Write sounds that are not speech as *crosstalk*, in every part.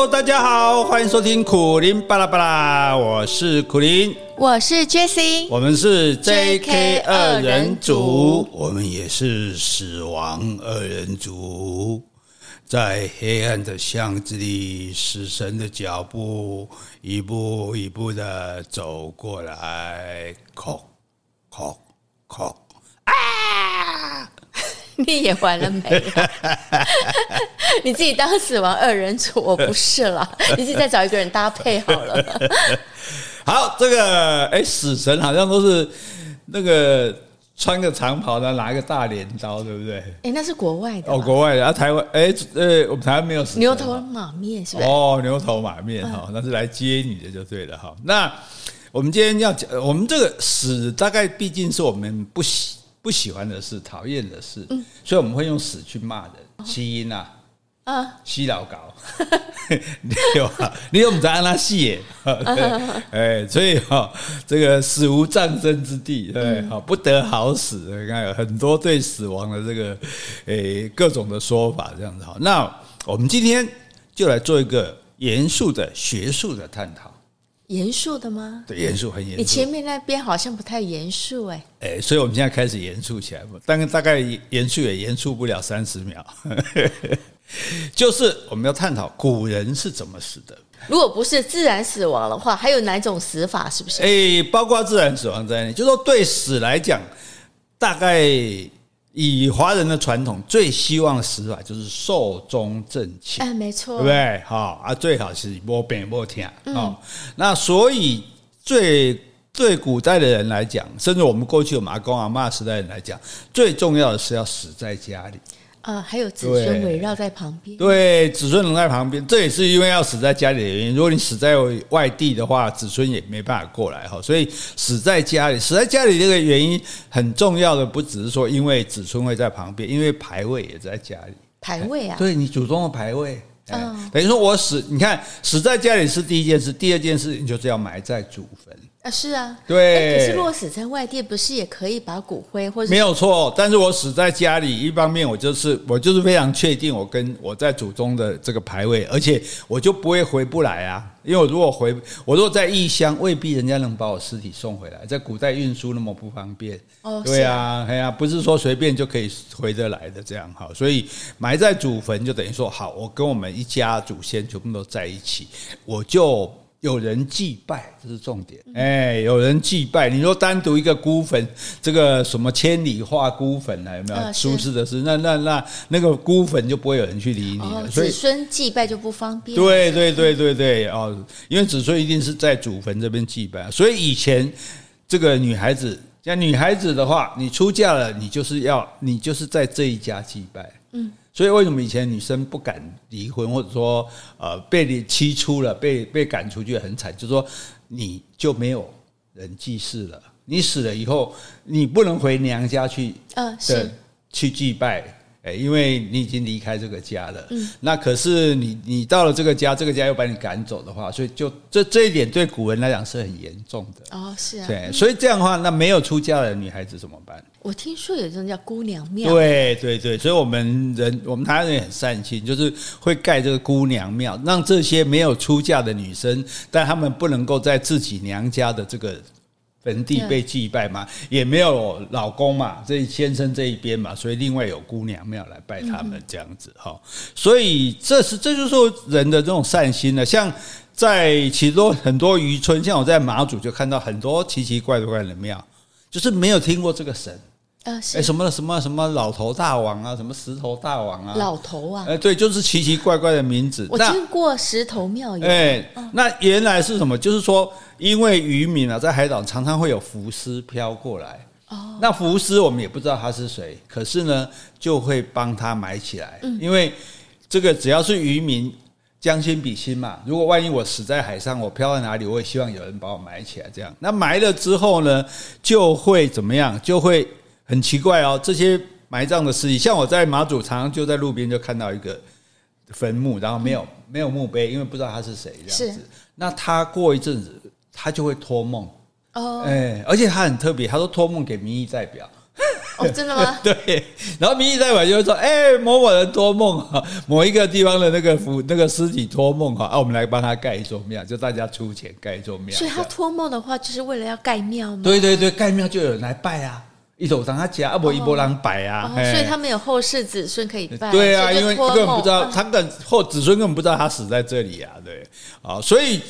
Hello，大家好，欢迎收听苦林巴拉巴拉，我是苦林，我是 Jessie，我们是 JK 二人组，我们也是死亡二人组，在黑暗的巷子里，死神的脚步一步一步的走过来，叩叩叩啊！*laughs* 你也完了没？*laughs* *laughs* 你自己当死亡二人组，*laughs* 我不是啦。你自己再找一个人搭配好了。*laughs* 好，这个哎，死神好像都是那个穿个长袍的，拿一个大镰刀，对不对？哎，那是国外的。哦，国外的啊，台湾哎呃，我们台湾没有死神。牛头马面是吧？哦，牛头马面哈，那是来接你的就对了哈。那我们今天要讲，我们这个死大概毕竟是我们不喜。不喜欢的事，讨厌的事，嗯、所以我们会用死去骂人，吸音啊，啊，吸老高，*laughs* 你有啊？你有我们在安拉戏耶，哎，所以哈，这个死无葬身之地，对，好不得好死，你看有很多对死亡的这个诶各种的说法，这样子哈。那我们今天就来做一个严肃的学术的探讨。严肃的吗？对，严肃很严肃。你前面那边好像不太严肃哎。哎，所以我们现在开始严肃起来，但是大概严肃也严肃不了三十秒。*laughs* 就是我们要探讨古人是怎么死的。如果不是自然死亡的话，还有哪种死法？是不是？哎，包括自然死亡在内，就是说对死来讲，大概。以华人的传统，最希望的死法就是寿终正寝。哎，没错，对不对？好啊，最好是没病没痛。哦，那所以最对古代的人来讲，甚至我们过去有阿公阿妈时代的人来讲，最重要的是要死在家里。啊，还有子孙围绕在旁边。对，子孙能在旁边，这也是因为要死在家里的原因。如果你死在外地的话，子孙也没办法过来哈。所以死在家里，死在家里这个原因很重要的，不只是说因为子孙会在旁边，因为牌位也在家里。牌位啊？对，你祖宗的牌位。嗯，等于说我死，你看死在家里是第一件事，第二件事你就是要埋在祖坟。啊，是啊，对。可是如果死在外地，不是也可以把骨灰或者？没有错，但是我死在家里，一方面我就是我就是非常确定我跟我在祖宗的这个牌位，而且我就不会回不来啊。因为我如果回，我如果在异乡，未必人家能把我尸体送回来，在古代运输那么不方便。哦，对啊，哎呀，不是说随便就可以回得来的这样哈。所以埋在祖坟就等于说，好，我跟我们一家祖先全部都在一起，我就。有人祭拜，这是重点。哎，有人祭拜。你说单独一个孤坟，这个什么千里画孤坟啊，有没有？舒适的是，那那那那个孤坟就不会有人去理你了。所以子孙祭拜就不方便。对对对对对哦，因为子孙一定是在祖坟这边祭拜，所以以前这个女孩子，像女孩子的话，你出嫁了，你就是要你就是在这一家祭拜。嗯。所以为什么以前女生不敢离婚，或者说呃被你妻出了，被被赶出去很惨，就是说你就没有人祭祀了，你死了以后，你不能回娘家去，呃，是去祭拜。哎，因为你已经离开这个家了，嗯，那可是你你到了这个家，这个家又把你赶走的话，所以就这这一点对古人来讲是很严重的哦，是啊，对，所以这样的话，那没有出嫁的女孩子怎么办？我听说有一种叫姑娘庙，对对对，所以我们人我们台湾人也很善心，就是会盖这个姑娘庙，让这些没有出嫁的女生，但她们不能够在自己娘家的这个。坟地被祭拜嘛，也没有老公嘛，这先生这一边嘛，所以另外有姑娘庙来拜他们这样子哈。所以这是这就是说人的这种善心了。像在其中很多渔村，像我在马祖就看到很多奇奇怪怪的庙，就是没有听过这个神。呃，哎，什么什么什么老头大王啊，什么石头大王啊，老头啊，哎，对，就是奇奇怪怪的名字。我听过石头庙。哎，那原来是什么？就是说，因为渔民啊，在海岛常常会有浮尸飘过来。哦。那浮尸我们也不知道他是谁，可是呢，就会帮他埋起来。嗯。因为这个只要是渔民，将心比心嘛。如果万一我死在海上，我飘在哪里，我也希望有人把我埋起来。这样，那埋了之后呢，就会怎么样？就会。很奇怪哦，这些埋葬的尸体，像我在马祖，常常就在路边就看到一个坟墓，然后没有没有墓碑，因为不知道他是谁这样子。那他过一阵子，他就会托梦哦，哎，而且他很特别，他说托梦给民意代表。哦，真的吗？*laughs* 对，然后民意代表就会说，哎、欸，某某人托梦哈，某一个地方的那个符那个尸体托梦哈，啊，我们来帮他盖一座庙，就大家出钱盖一座庙。所以他托梦的话，就是为了要盖庙吗？对对对，盖庙就有人来拜啊。一手让他家，啊不一波人摆啊，所以他们有后世子孙可以拜。对啊，因为根本不知道，他跟后子孙根本不知道他死在这里啊，对，啊，所以。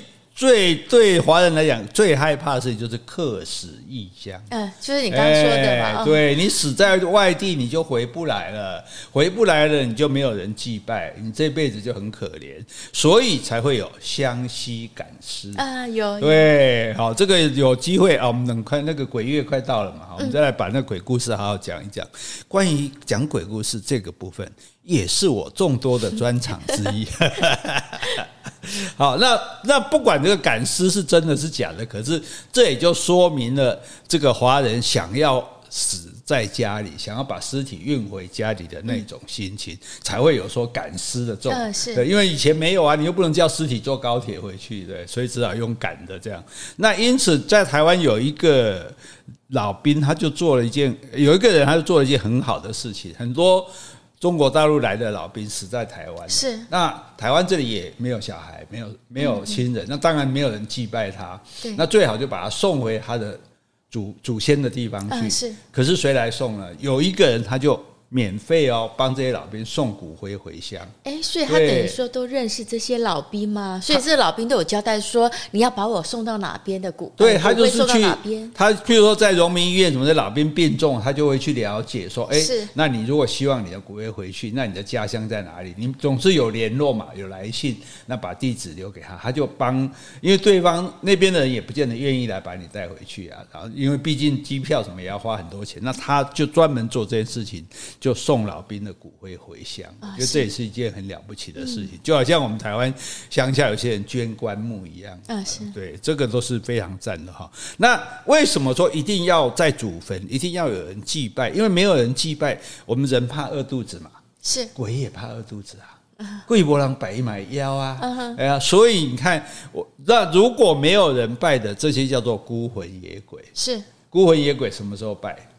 最对华人来讲，最害怕的事情就是客死异乡。嗯，就是你刚刚说的嘛。欸、对，你死在外地，你就回不来了，回不来了，你就没有人祭拜，你这辈子就很可怜，所以才会有湘西赶尸啊。有对，好，这个有机会啊，我们等快那个鬼月快到了嘛，我们再来把那个鬼故事好好讲一讲。关于讲鬼故事这个部分，也是我众多的专长之一。*laughs* 好，那那不管这个赶尸是真的是假的，可是这也就说明了这个华人想要死在家里，想要把尸体运回家里的那种心情，才会有说赶尸的这种。对，因为以前没有啊，你又不能叫尸体坐高铁回去，对，所以只好用赶的这样。那因此，在台湾有一个老兵，他就做了一件，有一个人他就做了一件很好的事情，很多。中国大陆来的老兵死在台湾，是那台湾这里也没有小孩，没有没有亲人，那当然没有人祭拜他。对，那最好就把他送回他的祖祖先的地方去。是，可是谁来送呢？有一个人他就。免费哦，帮这些老兵送骨灰回乡。哎，所以他等于说都认识这些老兵吗？所以这些老兵都有交代说，你要把我送到哪边的骨？对，他就是去他，譬如说在荣民医院什么的老兵病重，他就会去了解说，哎，那你如果希望你的骨灰回去，那你的家乡在哪里？你总是有联络嘛，有来信，那把地址留给他，他就帮，因为对方那边的人也不见得愿意来把你带回去啊。然后，因为毕竟机票什么也要花很多钱，那他就专门做这件事情。就送老兵的骨灰回乡，我觉得这也是一件很了不起的事情，就好像我们台湾乡下有些人捐棺木一样。啊，是对，这个都是非常赞的哈。那为什么说一定要在祖坟，一定要有人祭拜？因为没有人祭拜，我们人怕饿肚子嘛，是鬼也怕饿肚子啊。贵伯郎摆一买腰啊，哎呀，所以你看，我那如果没有人拜的，这些叫做孤魂野鬼。是孤魂野鬼什么时候拜？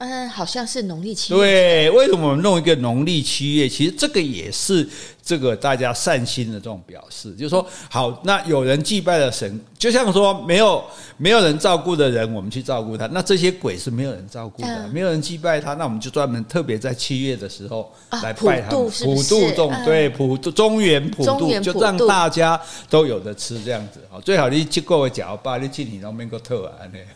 嗯，好像是农历七月。对，为什么我们弄一个农历七月？其实这个也是。这个大家善心的这种表示，就是说，好，那有人祭拜了神，就像说没有没有人照顾的人，我们去照顾他。那这些鬼是没有人照顾的，没有人祭拜他，那我们就专门特别在七月的时候来拜他，普渡众，对，普渡中原普渡，就让大家都有的吃这样子。好，最好你去过个脚吧，你去你那边个特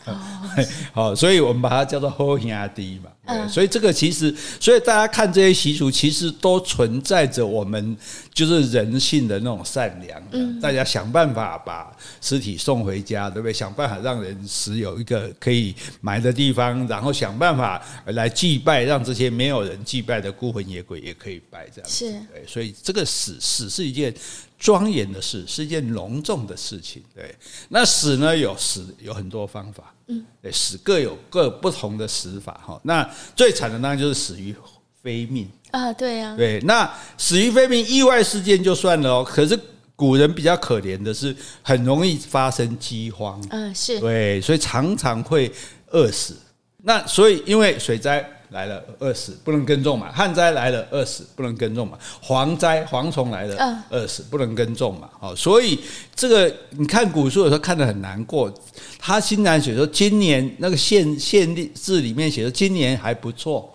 啊，*laughs* 好，所以我们把它叫做好兄弟嘛。所以这个其实，所以大家看这些习俗，其实都存在着我们。就是人性的那种善良，大家想办法把尸体送回家，对不对？想办法让人死有一个可以埋的地方，然后想办法来祭拜，让这些没有人祭拜的孤魂野鬼也可以拜，这样是。对，所以这个死死是一件庄严的事，是一件隆重的事情。对，那死呢，有死有很多方法，嗯，对，死各有各不同的死法哈。那最惨的当然就是死于非命。啊，对呀，对，那死于非命意外事件就算了哦，可是古人比较可怜的是，很容易发生饥荒，嗯，是对，所以常常会饿死。那所以因为水灾来了饿死，不能耕种嘛；旱灾来了饿死，不能耕种嘛；蝗灾蝗虫来了饿死，不能耕种嘛。好，所以这个你看古书的时候看得很难过。他新南写说，今年那个县县令志里面写说，今年还不错，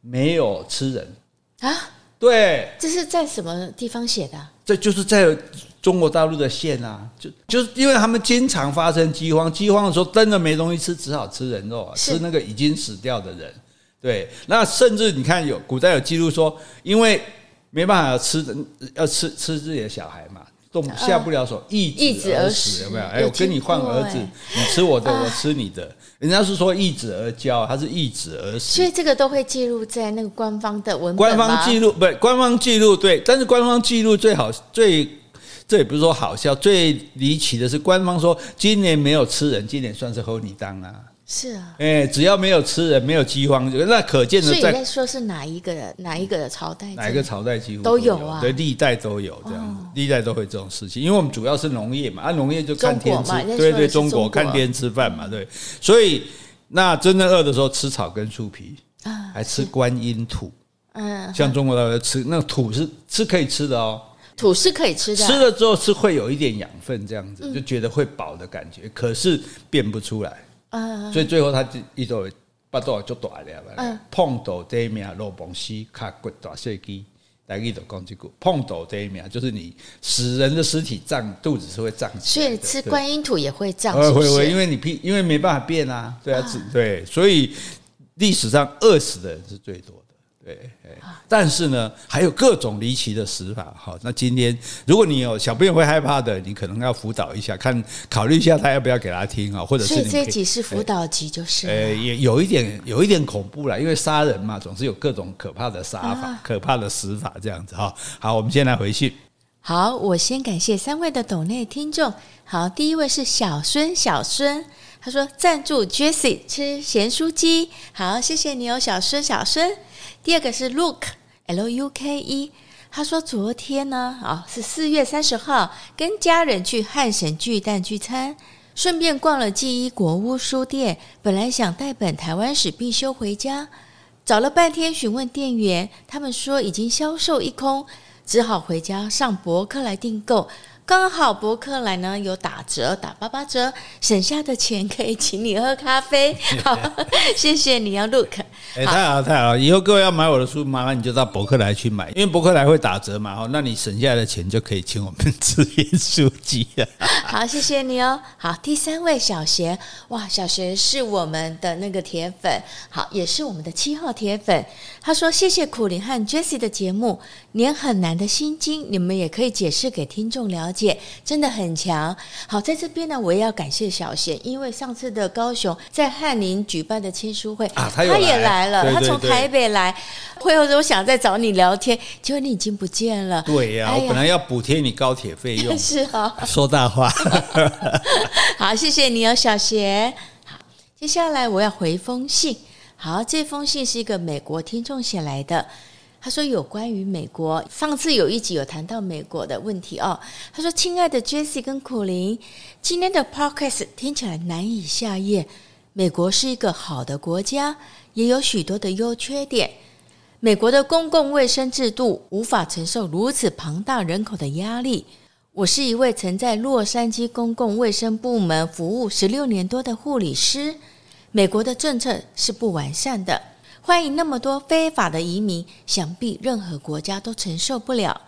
没有吃人。啊，对，这是在什么地方写的？这就是在中国大陆的县啊，就就是因为他们经常发生饥荒，饥荒的时候真的没东西吃，只好吃人肉啊，吃那个已经死掉的人。对，那甚至你看有古代有记录说，因为没办法吃，要吃吃自己的小孩嘛。动下不了手，易子而死，有没有？哎，我跟你换儿子，你吃我的，我吃你的。人家是说易子而教，他是易子而死。所以这个都会记录在那个官方的文本。官方记录不是官方记录对，但是官方记录最好最，这也不是说好笑，最离奇的是官方说今年没有吃人，今年算是和你当啊。是啊，哎，只要没有吃人，没有饥荒，那可见的在。所以你在说是哪一个哪一个的朝代？哪一个朝代几乎都有啊？对，历代都有这样子，历代都会这种事情。因为我们主要是农业嘛，啊，农业就看天吃，对对，中国看天吃饭嘛，对。所以那真正饿的时候吃草跟树皮，啊，还吃观音土，嗯，像中国大陆吃那土是是可以吃的哦，土是可以吃的，吃了之后是会有一点养分，这样子就觉得会饱的感觉，可是变不出来，所以最后他就一直巴肚就大了，碰到这一名肉崩西卡骨大碎机。来一种攻击股，碰到这一面就是你死人的尸体胀肚子是会胀起来，所以吃观音土也会胀，会会，因为你屁，因为没办法变啊，对啊，对，所以历史上饿死的人是最多的。对，但是呢，还有各种离奇的死法。好，那今天如果你有小朋友会害怕的，你可能要辅导一下，看考虑一下他要不要给他听啊，或者是你所以这集是辅导集，就是呃，也有一点有一点恐怖了，因为杀人嘛，总是有各种可怕的杀法、啊、可怕的死法这样子哈。好，我们先来回信。好，我先感谢三位的抖内听众。好，第一位是小孙，小孙他说赞助 Jessie 吃咸酥鸡。好，谢谢你哦，小孙，小孙。第二个是 Luke L U K E，他说昨天呢，啊是四月三十号，跟家人去汉神巨蛋聚餐，顺便逛了纪伊国屋书店。本来想带本台湾史必修回家，找了半天询问店员，他们说已经销售一空，只好回家上博客来订购。刚好博客来呢有打折，打八八折，省下的钱可以请你喝咖啡。*laughs* 好，谢谢你啊，Look。哎，太好了太好了！以后各位要买我的书，麻烦你就到博客来去买，因为博客来会打折嘛。好，那你省下来的钱就可以请我们吃盐酥鸡了。*laughs* 好，谢谢你哦。好，第三位小贤，哇，小贤是我们的那个铁粉，好，也是我们的七号铁粉。他说：“谢谢苦林和 Jessie 的节目，年很难的心经，你们也可以解释给听众了解，真的很强。好，在这边呢，我也要感谢小贤，因为上次的高雄在翰林举办的签书会，啊，他，他也来了，对对对，他从台北来，会后我想再找你聊天，结果你已经不见了。对呀、啊，我本来要补贴你高铁费用，*laughs* 是啊，*laughs* 说大话。*laughs* 好，谢谢你哦，小贤。好，接下来我要回封信。”好，这封信是一个美国听众写来的。他说有关于美国，上次有一集有谈到美国的问题哦。他说：“亲爱的 Jesse 跟苦林，今天的 Podcast 听起来难以下咽。美国是一个好的国家，也有许多的优缺点。美国的公共卫生制度无法承受如此庞大人口的压力。我是一位曾在洛杉矶公共卫生部门服务十六年多的护理师。”美国的政策是不完善的，欢迎那么多非法的移民，想必任何国家都承受不了。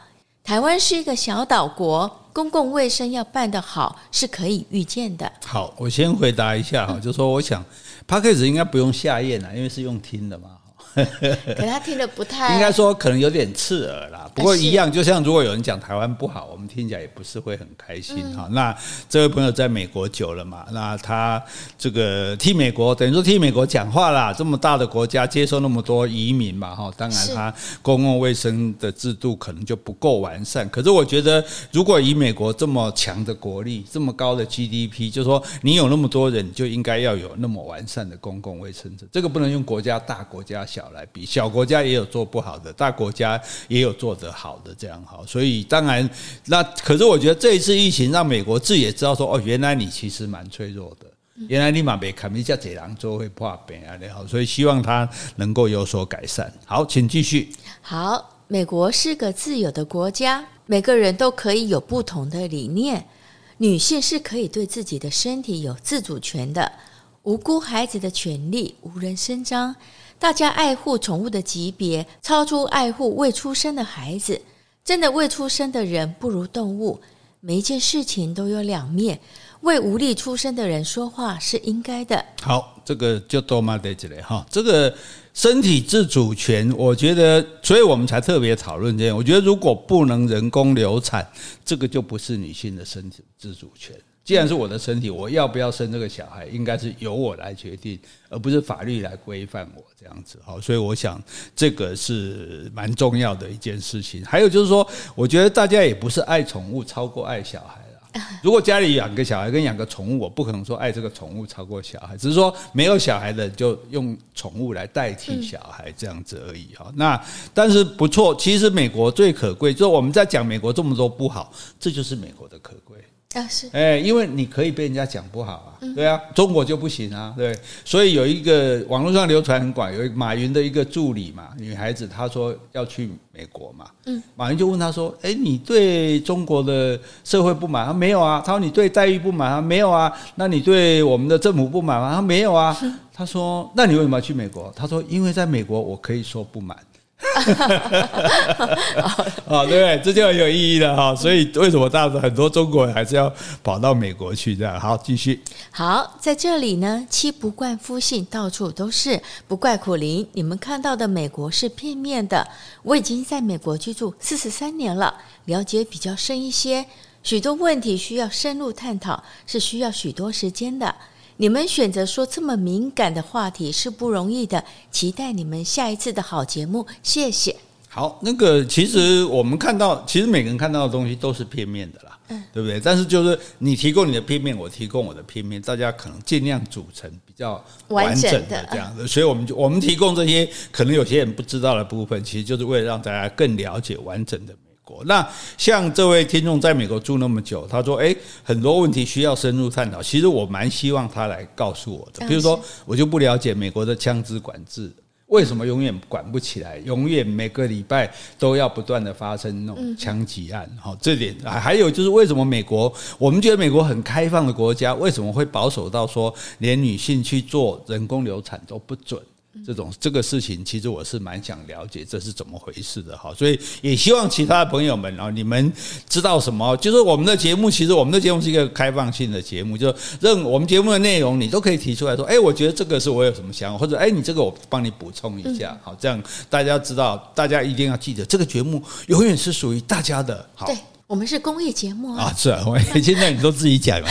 台湾是一个小岛国，公共卫生要办得好是可以预见的。好，我先回答一下哈，就是说我想 p a c k a g e 应该不用下咽了，因为是用听的嘛。*laughs* 可他听得不太，应该说可能有点刺耳啦。不过一样，就像如果有人讲台湾不好，我们听起来也不是会很开心哈。那这位朋友在美国久了嘛，那他这个替美国等于说替美国讲话啦。这么大的国家接受那么多移民嘛哈，当然他公共卫生的制度可能就不够完善。可是我觉得，如果以美国这么强的国力、这么高的 GDP，就是说你有那么多人，就应该要有那么完善的公共卫生制。这个不能用国家大、国家小。来比小国家也有做不好的，大国家也有做得好的，这样好。所以当然，那可是我觉得这一次疫情让美国自己也知道说，哦，原来你其实蛮脆弱的，原来你嘛被卡米加这样做会破病啊，好，所以希望他能够有所改善。好，请继续。好，美国是个自由的国家，每个人都可以有不同的理念，女性是可以对自己的身体有自主权的，无辜孩子的权利无人伸张。大家爱护宠物的级别超出爱护未出生的孩子。真的未出生的人不如动物。每一件事情都有两面，为无力出生的人说话是应该的。好，这个就多嘛得这里哈。这个身体自主权，我觉得，所以我们才特别讨论这样。我觉得如果不能人工流产，这个就不是女性的身体自主权。既然是我的身体，我要不要生这个小孩，应该是由我来决定，而不是法律来规范我这样子。好，所以我想这个是蛮重要的一件事情。还有就是说，我觉得大家也不是爱宠物超过爱小孩了。*laughs* 如果家里养个小孩跟养个宠物，我不可能说爱这个宠物超过小孩，只是说没有小孩的就用宠物来代替小孩这样子而已。哈，那但是不错，其实美国最可贵，就是我们在讲美国这么多不好，这就是美国的可贵。啊，是，哎，因为你可以被人家讲不好啊，对啊，中国就不行啊，对，所以有一个网络上流传很广，有马云的一个助理嘛，女孩子，她说要去美国嘛，嗯，马云就问她说，哎，你对中国的社会不满？她没有啊，她说你对待遇不满啊？没有啊，那你对我们的政府不满吗？他没有啊，她说，那你为什么要去美国？她说，因为在美国我可以说不满。*laughs* 啊，对不对？这就很有意义了哈。所以为什么大很多中国人还是要跑到美国去？这样好，继续。好，在这里呢，妻不惯夫姓，到处都是，不怪苦林。你们看到的美国是片面的。我已经在美国居住四十三年了，了解比较深一些，许多问题需要深入探讨，是需要许多时间的。你们选择说这么敏感的话题是不容易的，期待你们下一次的好节目，谢谢。好，那个其实我们看到，其实每个人看到的东西都是片面的啦，嗯，对不对？但是就是你提供你的片面，我提供我的片面，大家可能尽量组成比较完整的这样子。所以我们就我们提供这些可能有些人不知道的部分，其实就是为了让大家更了解完整的。那像这位听众在美国住那么久，他说：“诶，很多问题需要深入探讨。”其实我蛮希望他来告诉我的。比如说，我就不了解美国的枪支管制为什么永远管不起来，永远每个礼拜都要不断的发生那种枪击案。好，这点还有就是为什么美国我们觉得美国很开放的国家，为什么会保守到说连女性去做人工流产都不准？这种这个事情，其实我是蛮想了解这是怎么回事的哈，所以也希望其他的朋友们啊，你们知道什么？就是我们的节目，其实我们的节目是一个开放性的节目，就任我们节目的内容，你都可以提出来说，哎，我觉得这个是我有什么想法，或者哎，你这个我帮你补充一下，好，这样大家知道，大家一定要记得，这个节目永远是属于大家的，好。我们是公益节目啊，是啊，我 *laughs* 现在你都自己讲了。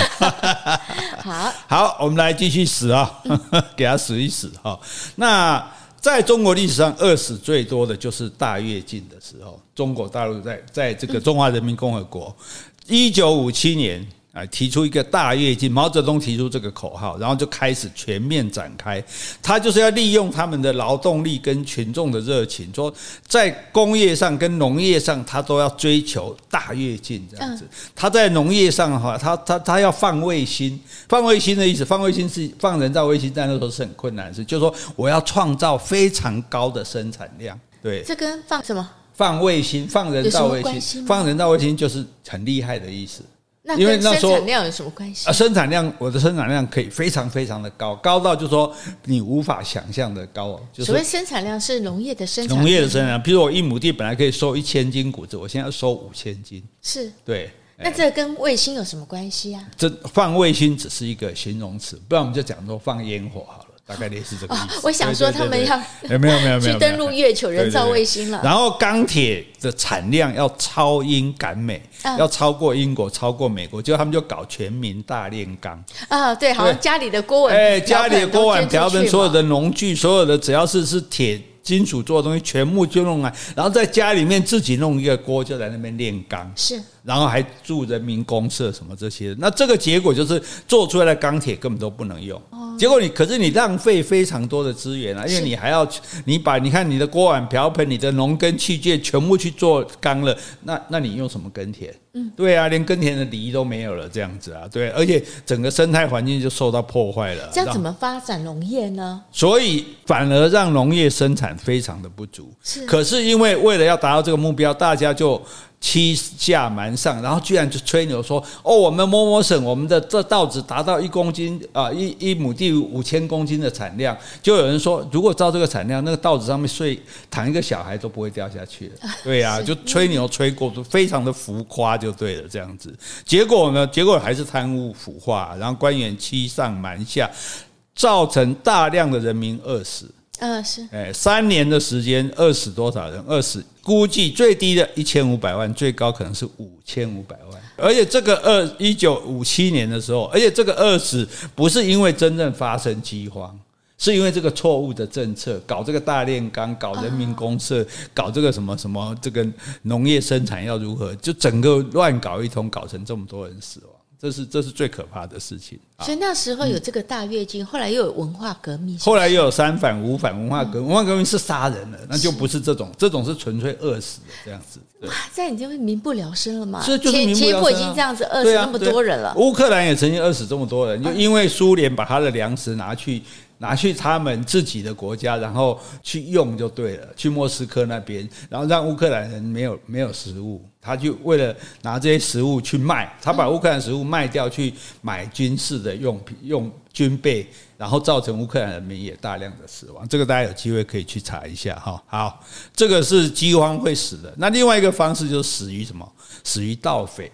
*laughs* 好，*laughs* 好，我们来继续死啊，给他死一死哈。那在中国历史上，饿死最多的就是大跃进的时候，中国大陆在在这个中华人民共和国，一九五七年。啊，提出一个大跃进，毛泽东提出这个口号，然后就开始全面展开。他就是要利用他们的劳动力跟群众的热情，说在工业上跟农业上，他都要追求大跃进这样子。他在农业上的话，他他他要放卫星，放卫星的意思，放卫星是放人造卫星，在那时候是很困难的事，就是说我要创造非常高的生产量。对，这跟放什么？放卫星，放人造卫星，放人造卫星就是很厉害的意思。那跟生产量有什么关系？啊，生产量，我的生产量可以非常非常的高，高到就是说你无法想象的高。就是所谓生产量是农业的生产量，农业的生产量，比如我一亩地本来可以收一千斤谷子，我现在要收五千斤。是，对。那这跟卫星有什么关系啊？这放卫星只是一个形容词，不然我们就讲说放烟火好了。大概类似这个意思。我想说他们要没有没有没有去登陆月球人造卫星了。然后钢铁的产量要超英赶美，要超过英国，超过美国，结果他们就搞全民大炼钢啊！对，好像家里的锅碗，哎，家里的锅碗瓢盆，所有的农具，所有的只要是是铁。金属做的东西全部就弄来，然后在家里面自己弄一个锅，就在那边炼钢。是，然后还住人民公社什么这些。那这个结果就是做出来的钢铁根本都不能用。结果你可是你浪费非常多的资源啊，因为你还要你把你看你的锅碗瓢盆、你的农耕器械全部去做钢了，那那你用什么耕田？嗯，对啊，连耕田的犁都没有了，这样子啊，对，而且整个生态环境就受到破坏了。这样怎么发展农业呢？所以反而让农业生产非常的不足。是，可是因为为了要达到这个目标，大家就。欺下瞒上，然后居然就吹牛说：“哦，我们某某省，我们的这稻子达到一公斤啊，一一亩地五千公斤的产量。”就有人说：“如果照这个产量，那个稻子上面睡躺一个小孩都不会掉下去的。*laughs* ”对呀、啊，就吹牛吹过，非常的浮夸，就对了，这样子。结果呢？结果还是贪污腐化，然后官员欺上瞒下，造成大量的人民饿死。嗯，是。哎，三年的时间，饿死多少人？饿死估计最低的一千五百万，最高可能是五千五百万。而且这个二，一九五七年的时候，而且这个饿死不是因为真正发生饥荒，是因为这个错误的政策，搞这个大炼钢，搞人民公社，搞这个什么什么，这个农业生产要如何，就整个乱搞一通，搞成这么多人死亡。这是这是最可怕的事情。所以那时候有这个大跃进，嗯、后来又有文化革命后来又有三反五反文化革命，文化革命是杀人了，那就不是这种，这种是纯粹饿死的这样子。哇，这样你就会民不聊生了嘛？这就是民不聊生、啊、结果已经这样子饿死那么多人了。乌克兰也曾经饿死这么多人，就因为苏联把他的粮食拿去。拿去他们自己的国家，然后去用就对了。去莫斯科那边，然后让乌克兰人没有没有食物，他就为了拿这些食物去卖，他把乌克兰食物卖掉去买军事的用品、用军备，然后造成乌克兰人民也大量的死亡。这个大家有机会可以去查一下哈。好，这个是饥荒会死的。那另外一个方式就是死于什么？死于盗匪。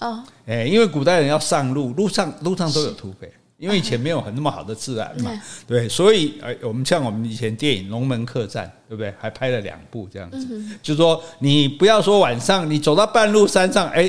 哦，哎，因为古代人要上路，路上路上都有土匪。因为以前没有很那么好的自然嘛，对，所以呃，我们像我们以前电影《龙门客栈》，对不对？还拍了两部这样子，就是说你不要说晚上你走到半路山上，哎，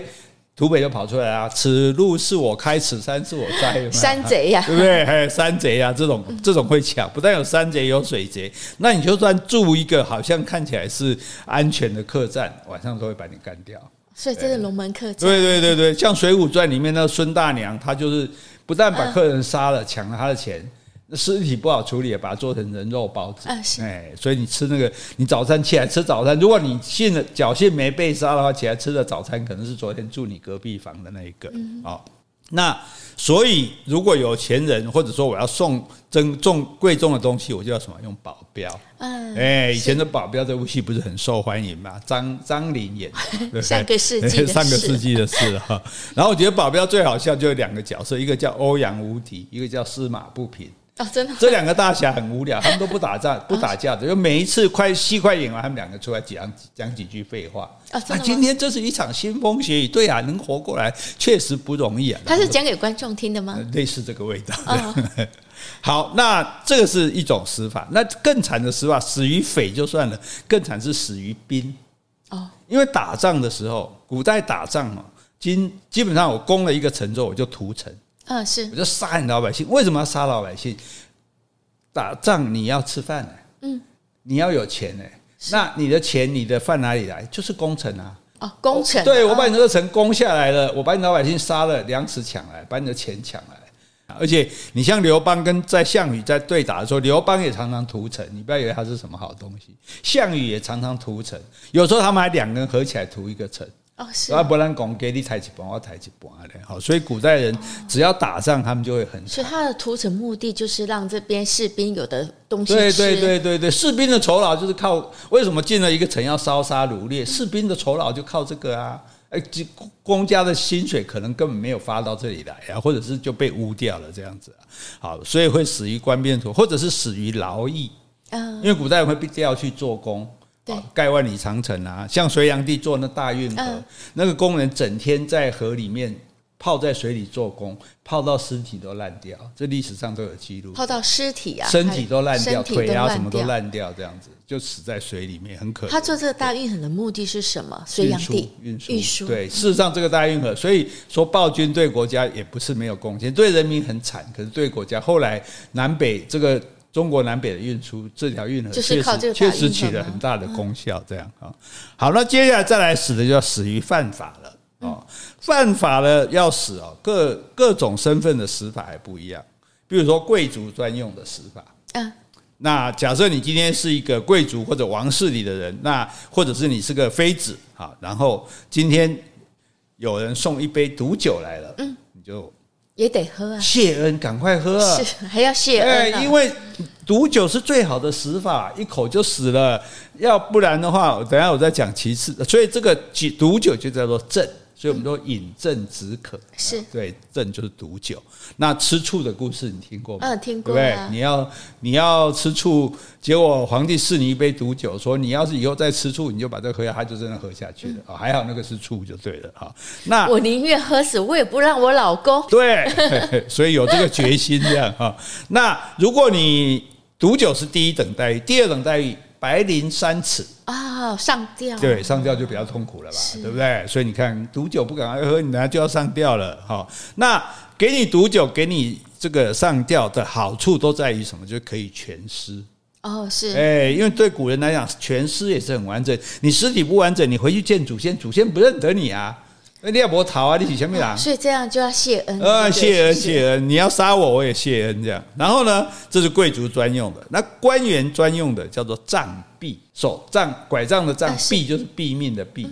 土匪就跑出来啊，此路是我开，此山是我栽，*laughs* 山贼呀，*laughs* 对不对？还有山贼呀，这种这种会抢，不但有山贼，有水贼，那你就算住一个好像看起来是安全的客栈，晚上都会把你干掉。所以这是龙门客栈。对对对对，像《水浒传》里面那个孙大娘，她就是。不但把客人杀了，抢了他的钱，那尸体不好处理，把它做成人肉包子。哎，所以你吃那个，你早餐起来吃早餐，如果你信了侥幸没被杀的话，起来吃的早餐可能是昨天住你隔壁房的那一个。哦。那所以，如果有钱人或者说我要送珍重贵重的东西，我就要什么用保镖。嗯，哎，以前的保镖这部戏不是很受欢迎吗？张张琳演的，上个世纪，上个世纪的事。*laughs* 然后我觉得保镖最好笑，就有两个角色，一个叫欧阳无敌，一个叫司马不平。哦，真的，这两个大侠很无聊，他们都不打仗、不打架的，就每一次快戏快演完，他们两个出来讲讲几句废话。啊，今天这是一场腥风血雨，对啊，能活过来确实不容易啊。他是讲给观众听的吗？类似这个味道。*laughs* 好，那这个是一种死法，那更惨的死法，死于匪就算了，更惨是死于兵。哦，因为打仗的时候，古代打仗嘛，基基本上我攻了一个城之后，我就屠城。嗯，是，我就杀你老百姓。为什么要杀老百姓？打仗你要吃饭呢，嗯，你要有钱呢。那你的钱、你的饭哪里来？就是攻城啊。哦，攻城。对，我把你这个城攻下来了，我把你老百姓杀了，粮食抢来，把你的钱抢来。而且你像刘邦跟在项羽在对打的时候，刘邦也常常屠城。你不要以为他是什么好东西，项羽也常常屠城。有时候他们还两个人合起来屠一个城。哦，是啊，不然讲给你抬一半，我抬一半的，好，所以古代人只要打仗，他们就会很。所以他的屠城目的就是让这边士兵有的东西吃。对对对对对，士兵的酬劳就是靠为什么进了一个城要烧杀掳掠？士兵的酬劳就靠这个啊！哎，公家的薪水可能根本没有发到这里来啊，或者是就被污掉了这样子啊。好，所以会死于官兵途，或者是死于劳役。嗯，因为古代人会被调去做工。盖万里长城啊，像隋炀帝做那大运河，嗯、那个工人整天在河里面泡在水里做工，泡到尸体都烂掉，这历史上都有记录。泡到尸体啊，身体都烂掉，腿啊什么都烂掉，这样子就死在水里面，很可怜。他做这个大运河的目的是什么？隋炀帝运输。运输对，事实上这个大运河，所以说暴君对国家也不是没有贡献，对人民很惨，可是对国家后来南北这个。中国南北的运输，这条运河确实确实起了很大的功效。这样啊，好，那接下来再来死的就要死于犯法了哦。犯法了要死哦，各各种身份的死法还不一样。比如说贵族专用的死法，嗯，那假设你今天是一个贵族或者王室里的人，那或者是你是个妃子啊，然后今天有人送一杯毒酒来了，嗯，你就。也得喝啊，谢恩，赶快喝啊！是还要谢恩啊，因为毒酒是最好的死法，一口就死了。要不然的话，等下我再讲其次。所以这个毒酒就叫做鸩。所以我们说饮鸩止渴，是对，鸩就是毒酒。那吃醋的故事你听过吗？嗯，听过。对，你要你要吃醋，结果皇帝赐你一杯毒酒，说你要是以后再吃醋，你就把这个喝下，他就真的喝下去了。啊，还好那个是醋就对了。哈，那我宁愿喝死，我也不让我老公。对，*laughs* 所以有这个决心这样哈。那如果你毒酒是第一等待遇，第二等待遇。白綾三尺啊，上吊，对，上吊就比较痛苦了吧，对不对？所以你看，毒酒不赶快喝，你等下就要上吊了。好，那给你毒酒，给你这个上吊的好处都在于什么？就可以全尸。哦，是，哎，因为对古人来讲，全尸也是很完整。你尸体不完整，你回去见祖先，祖先不认得你啊。你也不逃啊，你是什么人？所以这样就要谢恩啊，谢恩谢恩，你要杀我，我也谢恩这样。然后呢，这是贵族专用的，那官员专用的叫做杖毙，手杖拐杖的杖，毙就是毙命的毙。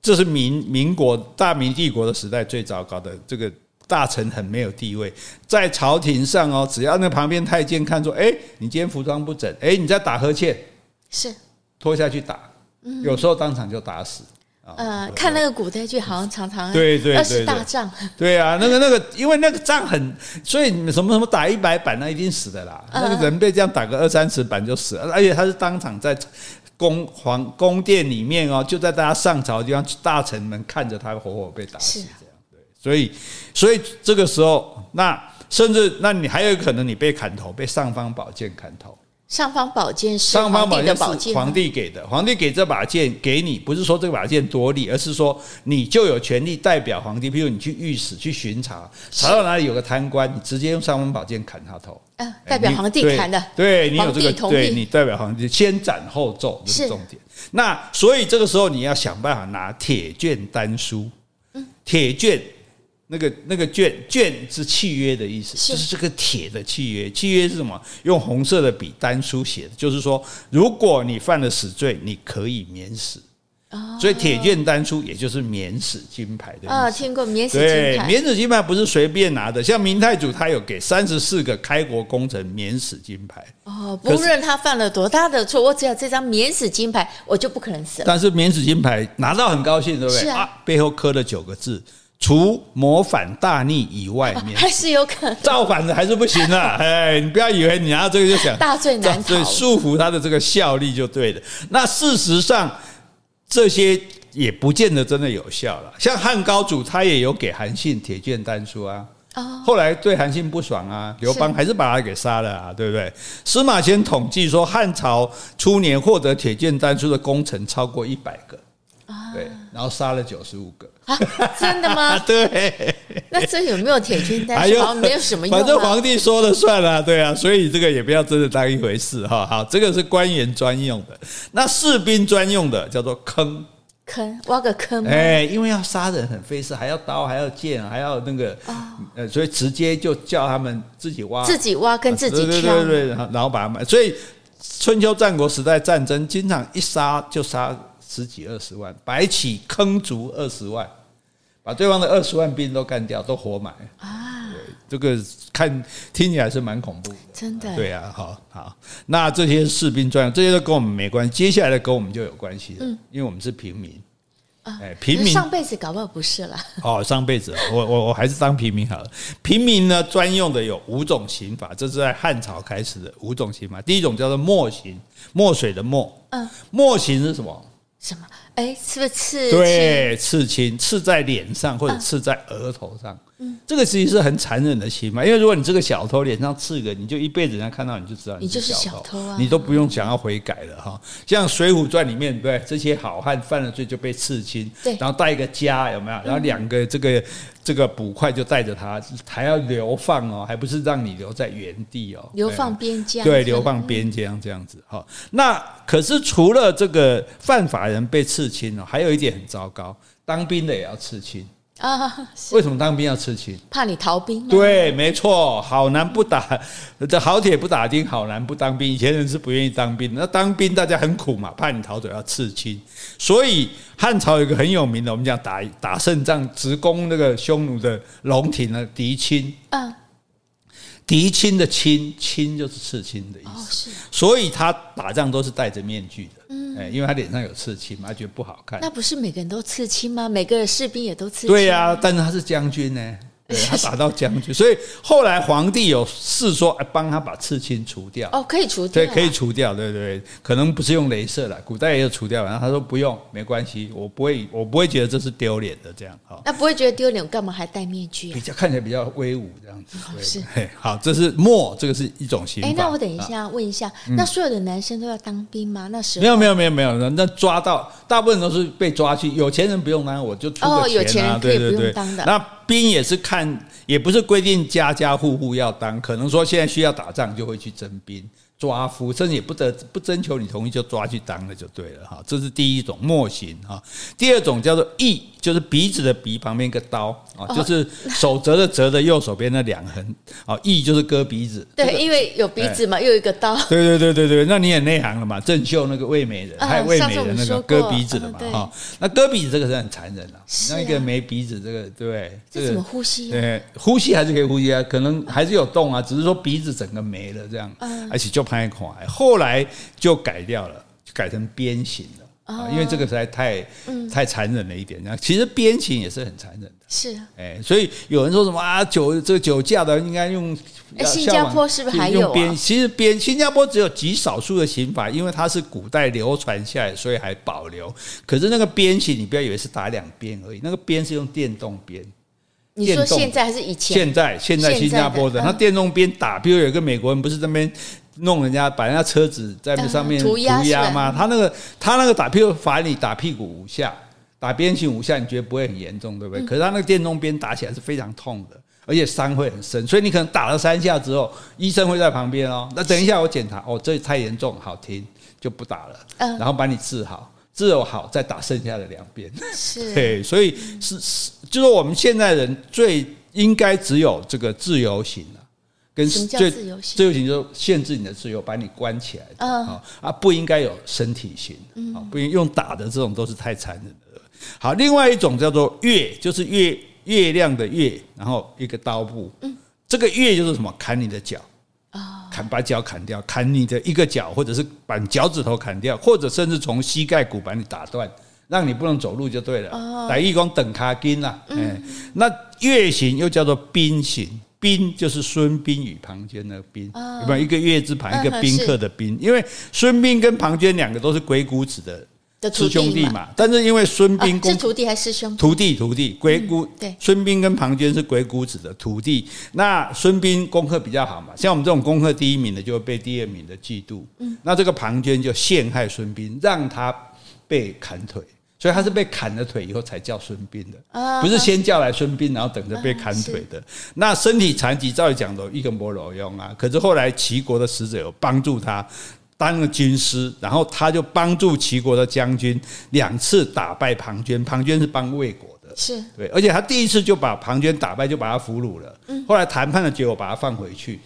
这是民民国大明帝国的时代最糟糕的，这个大臣很没有地位，在朝廷上哦，只要那旁边太监看出，哎，你今天服装不整，哎，你在打呵欠，是拖下去打，有时候当场就打死。呃，看那个古代剧，好像常常对对对，二十大仗，对啊，那个那个，因为那个仗很，所以什么什么打一百板，那一定死的啦。那个人被这样打个二三十板就死了，而且他是当场在宫皇宫殿里面哦，就在大家上朝的地方，大臣们看着他活活被打死，这样对。所以，所以这个时候，那甚至那你还有可能你被砍头，被尚方宝剑砍头。尚方宝剑是皇帝的宝剑，皇帝给的。皇帝给这把剑给你，不是说这把剑多利，而是说你就有权利代表皇帝。譬如你去御史去巡查，查到哪里有个贪官，你直接用尚方宝剑砍他头。嗯，代表皇帝砍的。对，你有这个，对你代表皇帝，先斩后奏，这是重点。那所以这个时候你要想办法拿铁卷丹书，嗯，铁绢。那个那个卷卷是契约的意思，就是这个铁的契约。契约是什么？用红色的笔单书写的，就是说，如果你犯了死罪，你可以免死。所以铁券单书也就是免死金牌的意思。啊，听过免死金牌？对，免死金牌不是随便拿的。像明太祖他有给三十四个开国功臣免死金牌。哦，不论他犯了多大的错，我只要这张免死金牌，我就不可能死了。但是免死金牌拿到很高兴，对不对？啊，背后刻了九个字。除谋反大逆以外，*laughs* 还是有可能造反的还是不行啊！*laughs* 哎，你不要以为你拿这个就想大罪难逃，束缚他的这个效力就对了。那事实上，这些也不见得真的有效了。像汉高祖他也有给韩信铁券丹书啊，后来对韩信不爽啊，刘邦还是把他给杀了啊，对不对？司马迁统计说，汉朝初年获得铁剑丹书的功臣超过一百个。对，然后杀了九十五个，啊，真的吗？*laughs* 对，那这有没有铁军丹书？好像没有什么用，反正皇帝说了算了，对啊，所以这个也不要真的当一回事哈。好，这个是官员专用的，那士兵专用的叫做坑，坑挖个坑，哎，因为要杀人很费事，还要刀，还要剑，还要那个，呃，所以直接就叫他们自己挖，自己挖跟自己挑，对对对，然后把他们，所以春秋战国时代战争经常一杀就杀。十几二十万，白起坑卒二十万，把对方的二十万兵都干掉，都活埋啊！对，这个看听起来是蛮恐怖的，真的。对啊，好好，那这些士兵专用，这些都跟我们没关系，接下来的跟我们就有关系了，嗯，因为我们是平民。哎，平民上辈子搞不好不是了。哦，上辈子我我我还是当平民好了。平民呢，专用的有五种刑法，这是在汉朝开始的五种刑法。第一种叫做墨刑，墨水的墨。嗯，墨刑是什么？什么？哎，是不是刺？对，刺青，刺在脸上或者刺在额头上。嗯，这个其实是很残忍的刑嘛，因为如果你这个小偷脸上刺个，你就一辈子人家看到你就知道你就是小偷啊，你都不用想要悔改了哈。像《水浒传》里面，对这些好汉犯了罪就被刺青，对，然后带一个枷，有没有？然后两个这个这个捕快就带着他，还要流放哦，还不是让你留在原地哦，流放边疆，对，流放边疆这样子哈。那可是除了这个犯法人被刺青哦，还有一点很糟糕，当兵的也要刺青。啊，为什么当兵要刺青？怕你逃兵。对，没错，好男不打这好铁不打钉，好男不当兵。以前人是不愿意当兵，那当兵大家很苦嘛，怕你逃走要刺青。所以汉朝有一个很有名的，我们讲打打胜仗直攻那个匈奴的龙庭呢，狄青。嗯。狄青的青，青就是刺青的意思，所以他打仗都是戴着面具的，嗯，因为他脸上有刺青嘛，他觉得不好看。那不是每个人都刺青吗？每个士兵也都刺青。对呀，但是他是将军呢。对，*laughs* 他打到将军，所以后来皇帝有事说，哎，帮他把刺青除掉。哦，可以除掉。对，可以除掉，对对对，可能不是用镭射了，古代也有除掉。然后他说不用，没关系，我不会，我不会觉得这是丢脸的，这样哈。那不会觉得丢脸，我干嘛还戴面具？比较看起来比较威武，这样子。是，*laughs* 好，这是墨，这个是一种刑法。哎，那我等一下问一下，那所有的男生都要当兵吗？那时候没有没有没有没有，那抓到大部分都是被抓去，有钱人不用当，我就出个钱啊，对对对。那兵也是看，也不是规定家家户户要当，可能说现在需要打仗就会去征兵，抓夫，甚至也不得不征求你同意就抓去当了就对了哈，这是第一种默行哈。第二种叫做义，就是鼻子的鼻旁边一个刀啊，就是手折的折的右手边那两横啊，縊就是割鼻子。对，因为有鼻子嘛，又有一个刀。对对对对对，那你也内行了嘛？郑秀那个魏美人，还有魏美人那个割鼻子的嘛哈。那割鼻子这个是很残忍的，那一个没鼻子这个对，这怎么呼吸？对，呼吸还是可以呼吸啊，可能还是有动啊，只是说鼻子整个没了这样，而且就。拍款，后来就改掉了，就改成鞭刑了啊！因为这个实在太太残忍了一点。那其实鞭刑也是很残忍的，是哎，所以有人说什么啊，酒这个酒驾的应该用。新加坡是不是还有鞭？其实鞭，新加坡只有极少数的刑法，因为它是古代流传下来，所以还保留。可是那个鞭刑，你不要以为是打两鞭而已，那个鞭是用电动鞭。你说现在还是以前？现在现在新加坡的，他电动鞭打，比如有个美国人不是那边。弄人家把人家车子在那上面涂鸦吗？他那个他那个打，屁股罚你打屁股五下，打鞭刑五下，你觉得不会很严重，对不对？可是他那个电动鞭打起来是非常痛的，而且伤会很深，所以你可能打了三下之后，医生会在旁边哦。那等一下我检查，哦，这太严重，好停就不打了，然后把你治好，治好再打剩下的两边。是，*laughs* 对，所以是是，就是我们现在人最应该只有这个自由刑。跟最自由行？就限制你的自由，把你关起来。的啊啊，不应该有身体型。啊，不应用打的这种都是太残忍的。好，另外一种叫做月，就是月月亮的月，然后一个刀部，这个月就是什么？砍你的脚。啊，砍把脚砍掉，砍你的一个脚，或者是把你脚趾头砍掉，或者甚至从膝盖骨把你打断，让你不能走路就对了。来义工等卡金呐，哎，那月形又叫做宾刑。宾就是孙膑与庞涓的宾，有没有一个月字旁，一个宾客的宾？因为孙膑跟庞涓两个都是鬼谷子的师兄弟嘛。但是因为孙膑是徒弟还是师兄？徒弟，徒弟。鬼谷对，孙膑跟庞涓是鬼谷子的徒弟。那孙膑功课比较好嘛，像我们这种功课第一名的，就会被第二名的嫉妒。嗯那这个庞涓就陷害孙膑，让他被砍腿。所以他是被砍了腿以后才叫孙膑的，不是先叫来孙膑，然后等着被砍腿的。那身体残疾，照理讲都一个没路用啊。可是后来齐国的使者有帮助他当了军师，然后他就帮助齐国的将军两次打败庞涓。庞涓是帮魏国的，是对，而且他第一次就把庞涓打败，就把他俘虏了。嗯后来谈判的结果，把他放回去。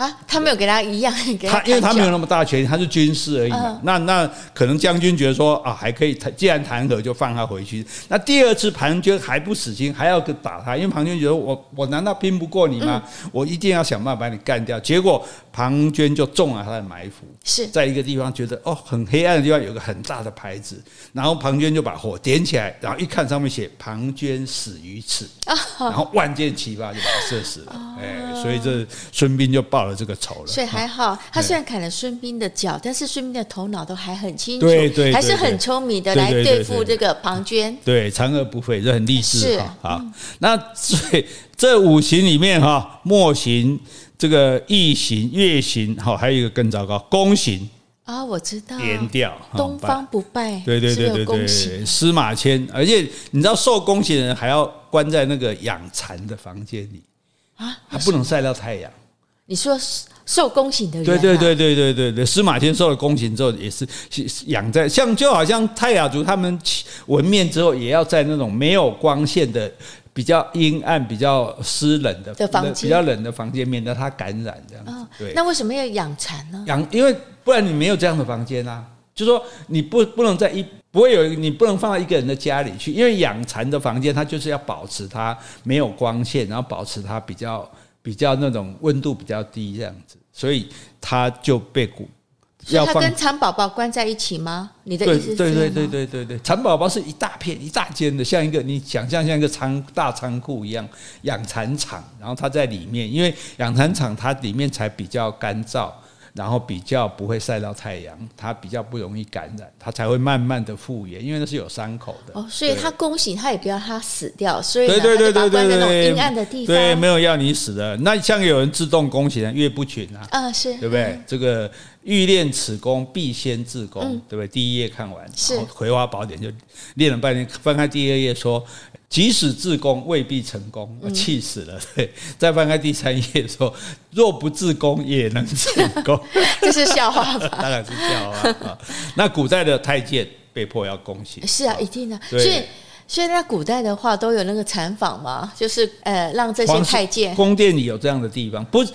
啊，他没有给他一样，给他，他因为他没有那么大权力，他是军师而已嘛。那那可能将军觉得说啊，还可以，既然谈和，就放他回去。那第二次庞涓还不死心，还要打他，因为庞涓觉得我我难道拼不过你吗？我一定要想办法把你干掉。结果庞涓就中了他的埋伏，是在一个地方觉得哦很黑暗的地方有个很大的牌子，然后庞涓就把火点起来，然后一看上面写庞涓死于此，然后万箭齐发就把他射死了。哎，所以这孙膑就报了。这个仇了，所以还好。他虽然砍了孙膑的脚，但是孙膑的头脑都还很清楚，还是很聪明的来对付这个庞涓。对，残而不废，这很励志哈。好，那所以这五行里面哈，墨行、这个縊刑、月行，好，还有一个更糟糕，宫行啊，我知道，连调，东方不败，对对对对对，司马迁，而且你知道受宫刑的人还要关在那个养蚕的房间里啊，还不能晒到太阳。你说受宫刑的人，对对对对对对对，司马迁受了宫刑之后，也是养在像就好像泰雅族他们纹面之后，也要在那种没有光线的、比较阴暗、比较湿冷的房间，比较冷的房间，免得它感染这样子。对，那为什么要养蚕呢？养，因为不然你没有这样的房间啊。就说你不不能在一不会有你不能放到一个人的家里去，因为养蚕的房间，它就是要保持它没有光线，然后保持它比较。比较那种温度比较低这样子，所以它就被鼓。要它跟蚕宝宝关在一起吗？你的意思是？对对对对对对，蚕宝宝是一大片一大间的，像一个你想象像一个仓大仓库一样养蚕场，然后它在里面，因为养蚕场它里面才比较干燥。然后比较不会晒到太阳，它比较不容易感染，它才会慢慢的复原，因为那是有伤口的。哦，所以它宫刑他也不要它死掉，所以对对对对对对，阴暗的地方，对，没有要你死的。那像有人自动宫刑，岳不群啊，嗯是，对不对？这个欲练此功，必先自宫，对不对？第一页看完，是《葵花宝典》就练了半天，翻开第二页说，即使自宫未必成功，气死了。*laughs* 对，再翻开第三页说，若不自宫也能成功，*laughs* 这是笑话吧？*laughs* 当然是笑话。那古代的太监被迫要宫刑，是啊，一定的。所以，所以在古代的话，都有那个禅房嘛，就是呃，让这些太监宫殿里有这样的地方，不是。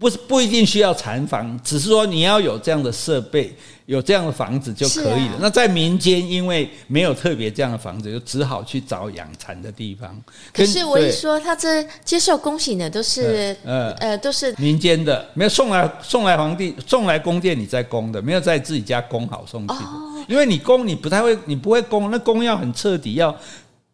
不是不一定需要禅房，只是说你要有这样的设备，有这样的房子就可以了。啊、那在民间，因为没有特别这样的房子，就只好去找养蚕的地方。可是我一说，他这接受宫刑的都是呃呃都是民间的，没有送来送来皇帝送来宫殿，你再供的，没有在自己家供好送去的。哦、因为你供你不太会，你不会供，那供要很彻底要。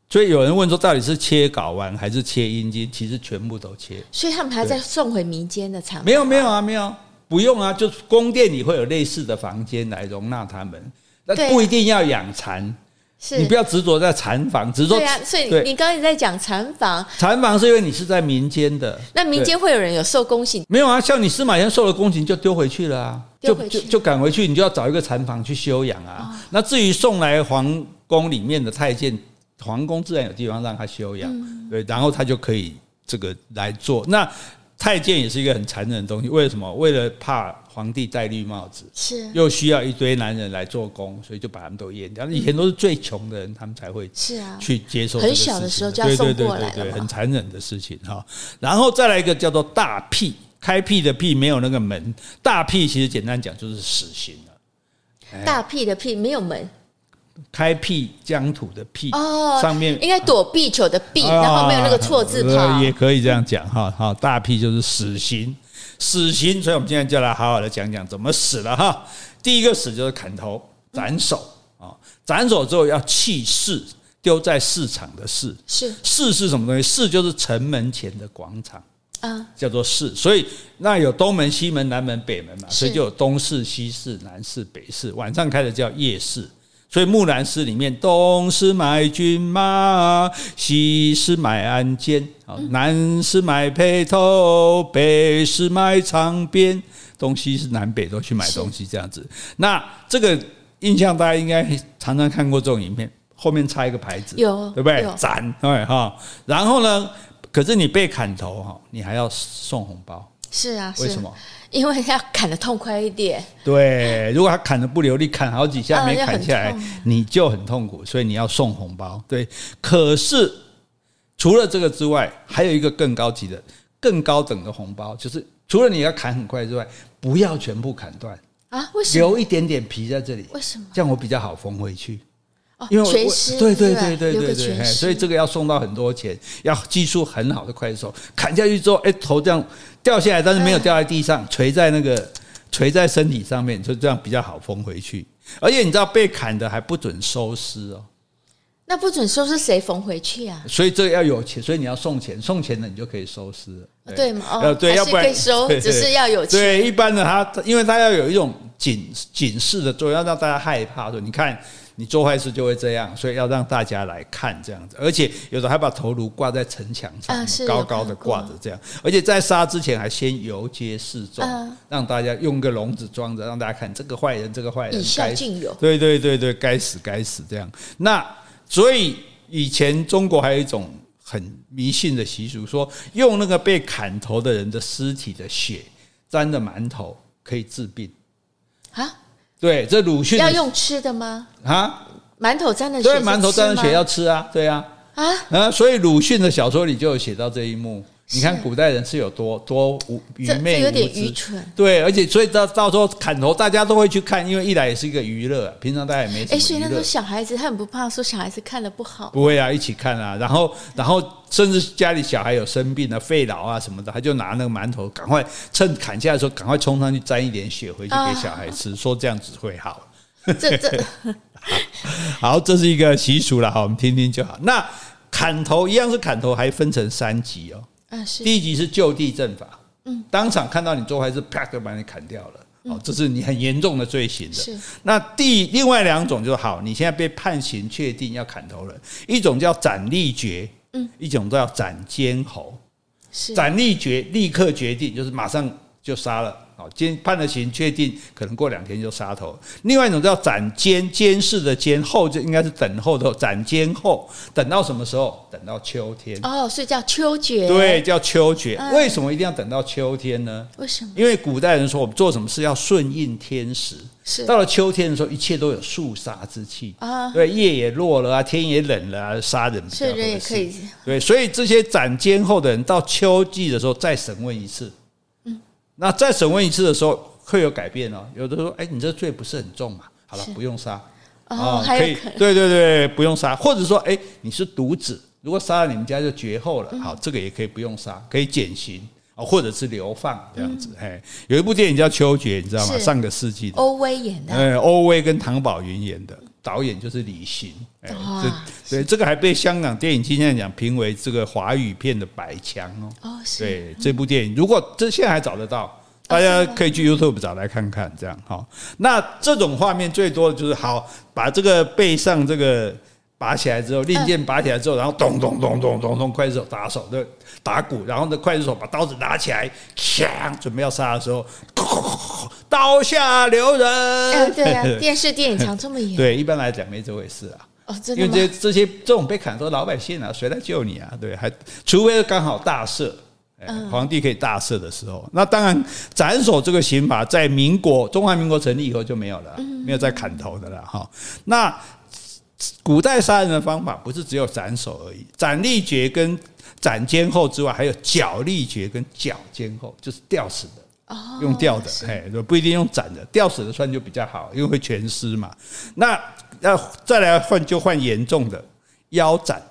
所以有人问说，到底是切睾丸还是切阴茎？其实全部都切。所以他们还在送回民间的场。没有没有啊，没有，不用啊，就宫殿里会有类似的房间来容纳他们。那不一定要养蚕，是你不要执着在禅房，只是说。对啊，所以你刚才在讲禅房。禅房是因为你是在民间的。那民间会有人有受宫刑？没有啊，像你司马迁受了宫刑就丢回去了啊，就就就赶回去，你就要找一个禅房去休养啊。哦、那至于送来皇宫里面的太监。皇宫自然有地方让他休养，对，然后他就可以这个来做。那太监也是一个很残忍的东西，为什么？为了怕皇帝戴绿帽子，是又需要一堆男人来做工，所以就把他们都阉掉。以前都是最穷的人，他们才会是啊去接受。很小的时候就要送过来，对，很残忍的事情哈。然后再来一个叫做大辟，开辟的辟没有那个门，大辟其实简单讲就是死刑了。大辟的辟没有门。开辟疆土的辟，哦，上面应该躲避球的避，然后没有那个错字旁，也可以这样讲哈。好，大辟就是死刑，死刑，所以我们今天就来好好的讲讲怎么死了哈。第一个死就是砍头斩首啊，斩首之后要弃市，丢在市场的市是市是什么东西？市就是城门前的广场啊，叫做市。所以那有东门、西门、南门、北门嘛，所以就有东市、西市、南市、北市。晚上开的叫夜市。所以《木兰诗》里面，东是买骏马，西是买鞍啊，南是买辔头，北是买长鞭，东西是南北都去买东西这样子。那这个印象大家应该常常看过这种影片，后面插一个牌子，有对不对？斩对哈。然后呢，可是你被砍头哈，你还要送红包。是啊，为什么？因为要砍得痛快一点。对，如果他砍得不流利，砍好几下没砍下来，你就很痛苦，所以你要送红包。对，可是除了这个之外，还有一个更高级的、更高等的红包，就是除了你要砍很快之外，不要全部砍断啊，为什么？留一点点皮在这里，为什么？这样我比较好缝回去。因为我对对对对对对，所以这个要送到很多钱，要技术很好的快手，砍下去之后，哎，头这样掉下来，但是没有掉在地上，垂在那个垂在身体上面，就这样比较好缝回去。而且你知道被砍的还不准收尸哦，那不准收尸谁缝回去啊？所以这个要有钱，所以你要送钱，送钱的你就可以收尸，对吗？哦，对，要不然可以收，只是要有钱。对，一般的他，因为他要有一种警警示的作用，要让大家害怕说，你看。你做坏事就会这样，所以要让大家来看这样子，而且有时候还把头颅挂在城墙上，高高的挂着这样，而且在杀之前还先游街示众，让大家用个笼子装着，让大家看这个坏人，这个坏人，以孝敬友，对对对对，该死该死这样。那所以以前中国还有一种很迷信的习俗，说用那个被砍头的人的尸体的血沾的馒头可以治病。啊。对，这鲁迅要用吃的吗？啊，馒头沾的血，对，馒头沾的血要吃啊，对啊，啊啊，所以鲁迅的小说里就有写到这一幕。你看古代人是有多多无愚昧，有点愚蠢。对，而且所以到到时候砍头，大家都会去看，因为一来也是一个娱乐，平常大家也没什么。哎，所以那时候小孩子他很不怕说小孩子看了不好。不会啊，一起看啊，然后然后甚至家里小孩有生病啊、肺痨啊什么的，他就拿那个馒头，赶快趁砍下来的时候，赶快冲上去沾一点血回去给小孩吃，说这样子会好。这这 *laughs* 好，好，这是一个习俗了，好，我们听听就好。那砍头一样是砍头，还分成三级哦。啊，是。第一级是就地正法，嗯，当场看到你做坏事，啪就把你砍掉了，哦，这是你很严重的罪行的。是。那第另外两种就是好，你现在被判刑确定要砍头了，一种叫斩立决，嗯，一种叫斩监候。是。斩立决，立刻决定就是马上就杀了。好，监判了刑，确定可能过两天就杀头。另外一种叫斩监，监视的监，候就应该是等候的斩监候，等到什么时候？等到秋天。哦，所以叫秋决。对，叫秋决。嗯、为什么一定要等到秋天呢？为什么？因为古代人说，我们做什么事要顺应天时。是。到了秋天的时候，一切都有肃杀之气啊。对，夜也落了啊，天也冷了啊，杀人。是人也可以。对，所以这些斩监候的人，到秋季的时候再审问一次。那再审问一次的时候会有改变哦。有的说，哎，你这罪不是很重嘛？好了，不用杀哦，可以，对对对，不用杀。或者说，哎，你是独子，如果杀了你们家就绝后了。好，这个也可以不用杀，可以减刑啊，或者是流放这样子。哎，有一部电影叫《秋决》，你知道吗？上个世纪的，欧威演的。哎，欧威跟唐宝云演的，导演就是李行。哎，这对这个还被香港电影金像奖评为这个华语片的百强哦。哦，是。对这部电影，如果这现在还找得到，大家可以去 YouTube 找来看看，这样哈。那这种画面最多的就是好，把这个背上这个拔起来之后，令箭拔起来之后，然后咚咚咚咚咚咚，刽子手打手的打鼓，然后呢，刽子手把刀子拿起来，锵，准备要杀的时候，刀下留人。哎，对啊，*laughs* 电视电影常这么演。对，一般来讲没这回事啊。哦，真的因为这这些这种被砍都是老百姓啊，谁来救你啊？对，还除非是刚好大赦。皇帝可以大赦的时候，那当然斩首这个刑罚在民国中华民国成立以后就没有了，没有再砍头的了哈。那古代杀人的方法不是只有斩首而已，斩立决跟斩监候之外，还有绞立决跟绞监候，就是吊死的，用吊的，哎，不一定用斩的，吊死的算就比较好，因为会全尸嘛。那要再来换就换严重的腰斩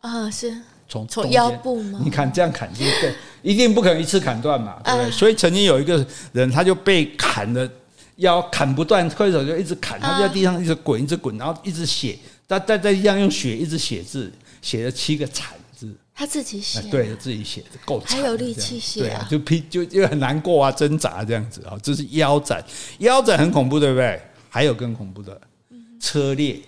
啊，是。从从腰部吗？你看这样砍就对，一定不可能一次砍断嘛，对不对？所以曾经有一个人，他就被砍的腰砍不断，刽手就一直砍，他就在地上一直滚，一直滚，然后一直写，他在在地上用血一直写字，写了七个惨字。他自己写，对，自己写的够惨，还有力气写啊，就拼就就很难过啊，挣扎这样子啊，这是腰斩，腰斩很恐怖，对不对？还有更恐怖的车裂。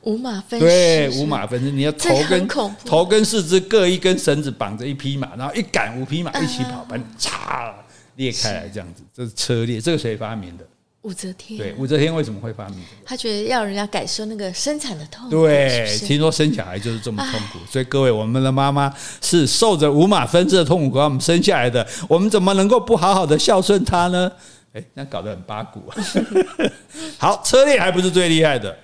五马分尸，对，五马分尸，你要头跟头跟四肢各一根绳子绑着一匹马，然后一赶五匹马一起跑，把你嚓裂开来，这样子，这是车裂。这个谁发明的？武则天。对，武则天为什么会发明？她觉得要人家感受那个生产的痛苦。对，听说生小孩就是这么痛苦，所以各位，我们的妈妈是受着五马分尸的痛苦把我们生下来的，我们怎么能够不好好的孝顺她呢？哎，那搞得很八股啊。*laughs* 好，车裂还不是最厉害的。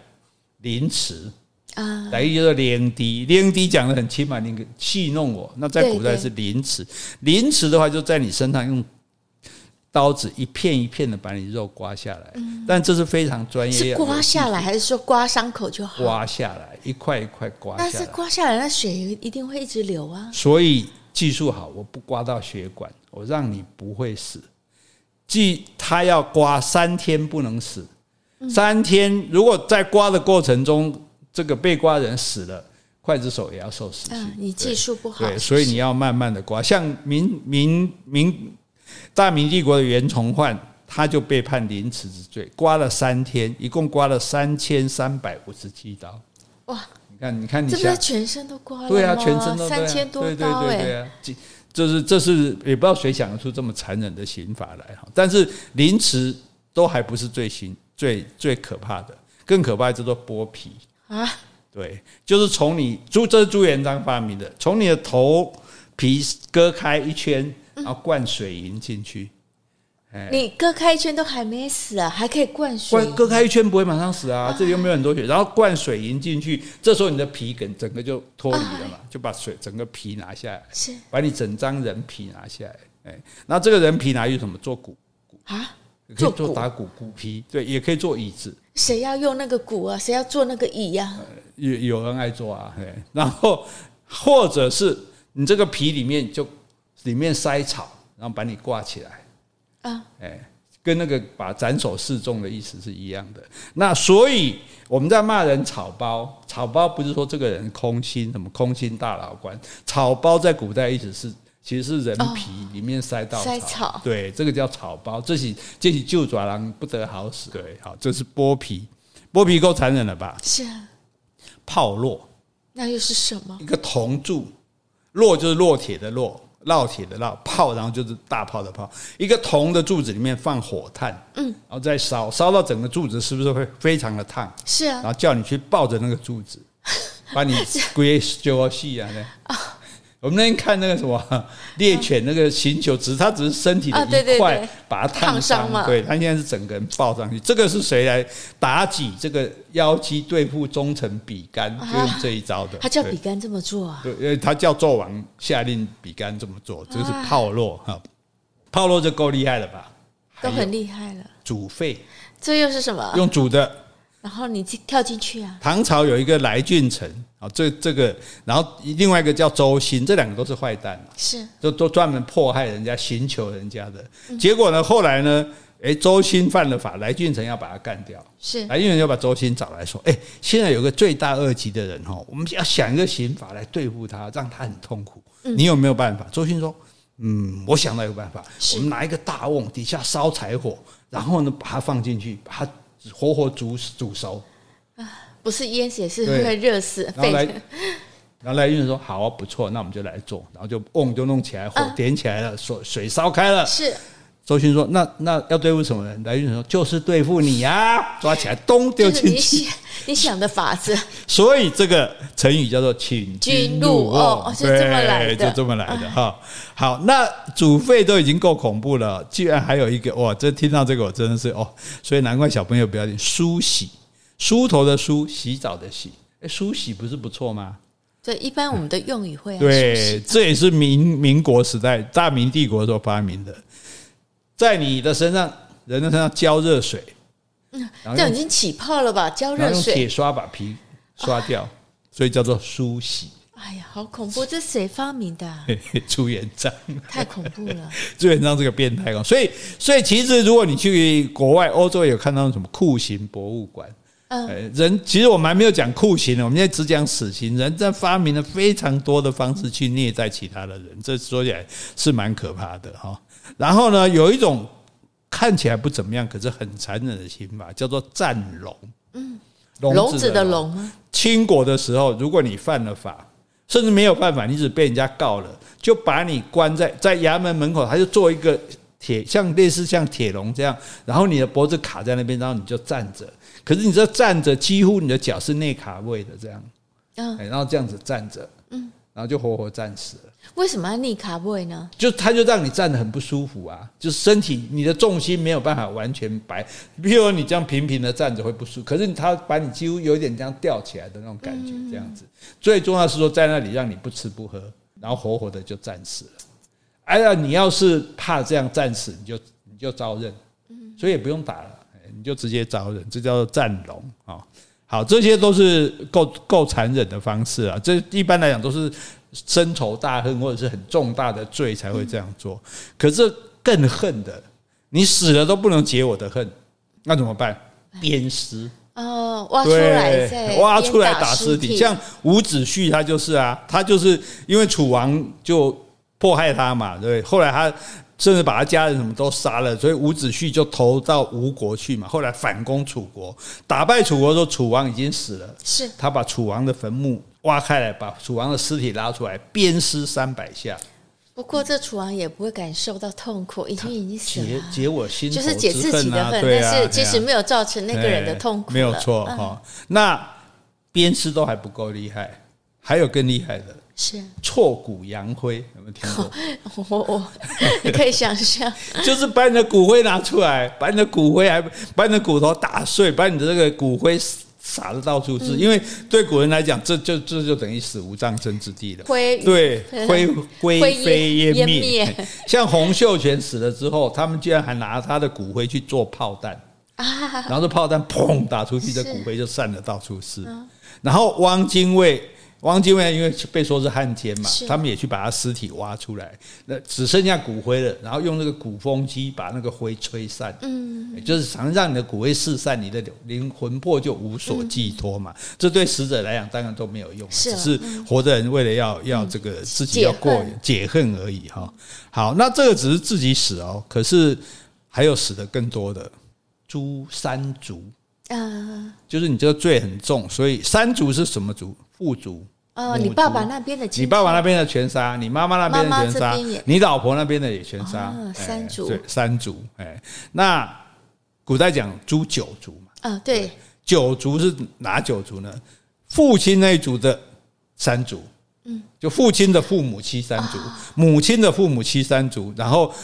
凌迟啊，来一个叫做凌敌，凌敌讲的很轻嘛，你戏弄我。那在古代是凌迟，凌迟的话就在你身上用刀子一片一片的把你肉刮下来，但这是非常专业。是刮下来还是说刮伤口就好？刮下来，一块一块刮下来。但是刮下来，那血一定会一直流啊。所以技术好，我不刮到血管，我让你不会死。即他要刮三天不能死。三天，如果在刮的过程中，这个被刮人死了，刽子手也要受死刑。你技术不好，对，所以你要慢慢的刮。像明明明大明帝国的袁崇焕，他就被判凌迟之罪，刮了三天，一共刮了三千三百五十七刀。哇！你看，你看，你这全身都刮了，对啊，全身都三千多刀，对对啊，这是这是也不知道谁想得出这么残忍的刑法来哈。但是凌迟都还不是最刑。最最可怕的，更可怕叫做剥皮啊！对，就是从你朱，这是朱元璋发明的，从你的头皮割开一圈，然后灌水银进去。你割开一圈都还没死啊，还可以灌水？割开一圈不会马上死啊，这里又没有很多血，然后灌水银进去，这时候你的皮梗整个就脱离了嘛，就把水整个皮拿下来，是把你整张人皮拿下来。哎，那这个人皮拿去什么做骨啊？可以做打鼓鼓皮，对，也可以做椅子。谁要用那个鼓啊？谁要做那个椅呀、啊？有有人爱做啊，对。然后或者是你这个皮里面就里面塞草，然后把你挂起来啊，哎，跟那个把斩首示众的意思是一样的。那所以我们在骂人草包，草包不是说这个人空心，什么空心大老官，草包在古代意思是。其实是人皮里面塞稻草，塞草，对，这个叫草包，这是这是旧爪狼不得好死，对，好，这是剥皮，剥皮够残忍了吧？是啊，炮烙，那又是什么？一个铜柱，烙就是烙铁的烙，烙铁的烙，炮，然后就是大炮的炮。一个铜的柱子里面放火炭，嗯，然后再烧，烧到整个柱子是不是会非常的烫？是啊，然后叫你去抱着那个柱子，*laughs* 把你龟揪细啊！我们那天看那个什么猎犬那个星球，只是它只是身体的一块，把它烫伤嘛。对，它现在是整个人抱上去。这个是谁来妲己这个妖姬对付忠臣比干，就用这一招的。他叫比干这么做啊？对，因为他叫纣王下令比干这么做，这是炮烙哈。炮烙就够厉害了吧？都很厉害了。煮沸，这又是什么？用煮的。然后你跳进去啊？唐朝有一个来俊臣啊，这这个，然后另外一个叫周兴，这两个都是坏蛋，是，就都专门迫害人家、刑求人家的。结果呢，后来呢，哎，周兴犯了法，来俊臣要把他干掉。是，来俊臣要把周兴找来说，哎，现在有个罪大恶极的人哈，我们要想一个刑法来对付他，让他很痛苦。你有没有办法？周兴说，嗯，我想到一个办法，我们拿一个大瓮，底下烧柴火，然后呢，把它放进去，把它。活活煮煮熟。啊，不是淹死，是会热死。然后来，*laughs* 然后来运说好啊，不错，那我们就来做，然后就瓮就弄起来，火点起来了，水水烧开了。是周迅说，那那要对付什么人？来运说就是对付你呀，*laughs* 抓起来咚丢进去。你想的法子，*laughs* 所以这个成语叫做请君入瓮，是这么来的，就这么来的哈。好，那煮沸都已经够恐怖了，居然还有一个哇！这听到这个我真的是哦，所以难怪小朋友不要听梳洗，梳头的梳，洗澡的洗，哎，梳洗不是不错吗？对，一般我们的用语会对，这也是民民国时代大明帝国时候发明的，在你的身上，人的身上浇热水。嗯，这样已经起泡了吧？浇热水，用铁刷把皮刷掉，啊、所以叫做梳洗。哎呀，好恐怖！这谁发明的、啊？*laughs* 朱元璋，太恐怖了。*laughs* 朱元璋这个变态哦，所以，所以其实如果你去国外，欧洲有看到什么酷刑博物馆，嗯，人其实我们还没有讲酷刑呢，我们现在只讲死刑。人在发明了非常多的方式去虐待其他的人，这说起来是蛮可怕的哈。然后呢，有一种。看起来不怎么样，可是很残忍的刑法叫做战笼。嗯，笼子的笼吗？清国的时候，如果你犯了法，甚至没有办法，你只被人家告了，就把你关在在衙门门口，他就做一个铁，像类似像铁笼这样，然后你的脖子卡在那边，然后你就站着。可是你这站着，几乎你的脚是内卡位的这样，嗯，然后这样子站着，嗯。然后就活活战死了。为什么要逆卡位呢？就它就让你站得很不舒服啊，就是身体你的重心没有办法完全摆。比如说你这样平平的站着会不舒服，可是它把你几乎有一点这样吊起来的那种感觉，这样子。最重要是说在那里让你不吃不喝，然后活活的就战死了。哎呀，你要是怕这样战死，你就你就招认，所以也不用打了，你就直接招认，这叫做战龙啊。好，这些都是够够残忍的方式啊！这一般来讲都是深仇大恨或者是很重大的罪才会这样做。可是更恨的，你死了都不能解我的恨，那怎么办？鞭尸哦，挖出来，挖出来打尸体。像伍子胥他就是啊，他就是因为楚王就迫害他嘛，对，后来他。甚至把他家人什么都杀了，所以伍子胥就投到吴国去嘛。后来反攻楚国，打败楚国的时候，楚王已经死了。是他把楚王的坟墓挖开来，把楚王的尸体拉出来，鞭尸三百下。不过这楚王也不会感受到痛苦，已经已经死了。解解我心就是解自己的恨，啊，但是其实没有造成那个人的痛苦。没有错哈。那鞭尸都还不够厉害，还有更厉害的。是挫骨扬灰，有没有听过？*laughs* 我我你可以想象，*laughs* 就是把你的骨灰拿出来，把你的骨灰还把你的骨头打碎，把你的这个骨灰撒的到处是。因为对古人来讲，这就这就等于死无葬身之地了。灰对 *laughs* 灰灰飞烟灭。像洪秀全死了之后，他们居然还拿他的骨灰去做炮弹啊！然后这炮弹砰打出去，这骨灰就散的到处是。然后汪精卫。汪精卫因为被说是汉奸嘛，他们也去把他尸体挖出来，那只剩下骨灰了，然后用那个鼓风机把那个灰吹散，嗯，就是想让你的骨灰四散，你的灵魂魄就无所寄托嘛。这对死者来讲当然都没有用，只是活的人为了要要这个自己要过解恨。而已哈。好，那这个只是自己死哦，可是还有死的更多的诛三族。啊，就是你这个罪很重，所以三族是什么族？部族哦，你爸爸那边的，你爸爸那边的全杀，你妈妈那边的全杀，妈妈你老婆那边的也全杀，哦，三族，对，三族，哎，那古代讲诛九族嘛，啊，对，九族是哪九族呢？父亲那一族的三族，嗯，就父亲的父母妻三族，母亲的父母妻三族，然后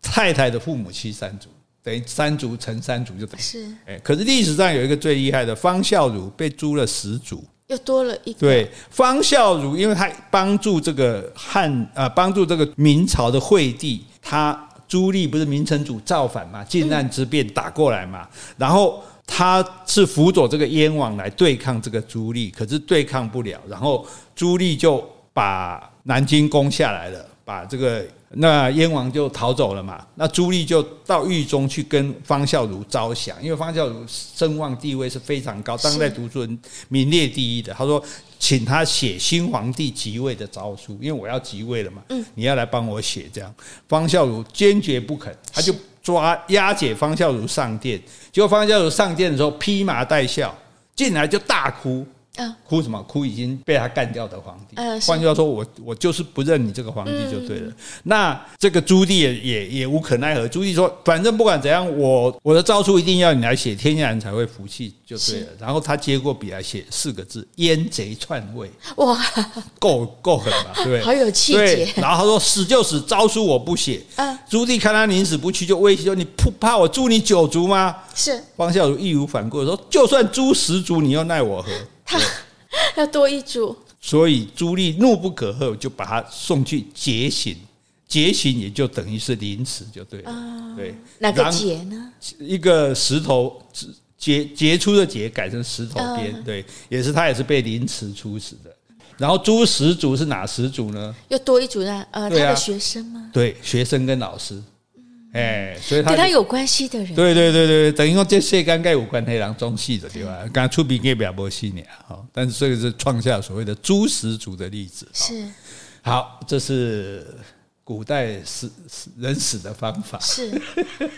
太太的父母妻三族，等于三族乘三族就等于是，哎，可是历史上有一个最厉害的方孝孺被诛了十族。又多了一个。对方孝孺，因为他帮助这个汉呃，帮助这个明朝的惠帝，他朱棣不是明成祖造反嘛，靖难之变打过来嘛，然后他是辅佐这个燕王来对抗这个朱棣，可是对抗不了，然后朱棣就把南京攻下来了，把这个。那燕王就逃走了嘛，那朱棣就到狱中去跟方孝孺招降，因为方孝孺声望地位是非常高，当代读书人名列第一的。他说，请他写新皇帝即位的诏书，因为我要即位了嘛，你要来帮我写这样。方孝孺坚决不肯，他就抓押解方孝孺上殿，结果方孝孺上殿的时候披麻戴孝，进来就大哭。哭什么？哭已经被他干掉的皇帝。换句话说，我我就是不认你这个皇帝就对了。那这个朱棣也也也无可奈何。朱棣说：“反正不管怎样，我我的诏书一定要你来写，天下人才会服气就对了。”然后他接过笔来写四个字：“阉贼篡位。”哇，够够狠吧？*laughs* 对，好有气节。然后他说：“死就死，诏书我不写。”朱棣看他宁死不屈，就威胁说：“你不怕我诛你九族吗？”是。方孝孺义无反顾说：“就算诛十族，你又奈我何？”他 *laughs* 要多一组，所以朱棣怒不可遏，就把他送去节刑。节刑也就等于是凌迟，就对了。对，哪个节呢？一个石头杰杰出的杰改成石头边，对，也是他也是被凌迟处死的。然后朱十族是哪十族呢？又多一组呢？呃，他的学生吗？对，学生跟老师。哎，所以他跟他有关系的人，对对对对，等于说这世间该有关黑狼中戏的对吧？刚刚出兵给表伯西年哈，但是这个是创下所谓的诛十族的例子。是，好，这是古代死人死的方法。是，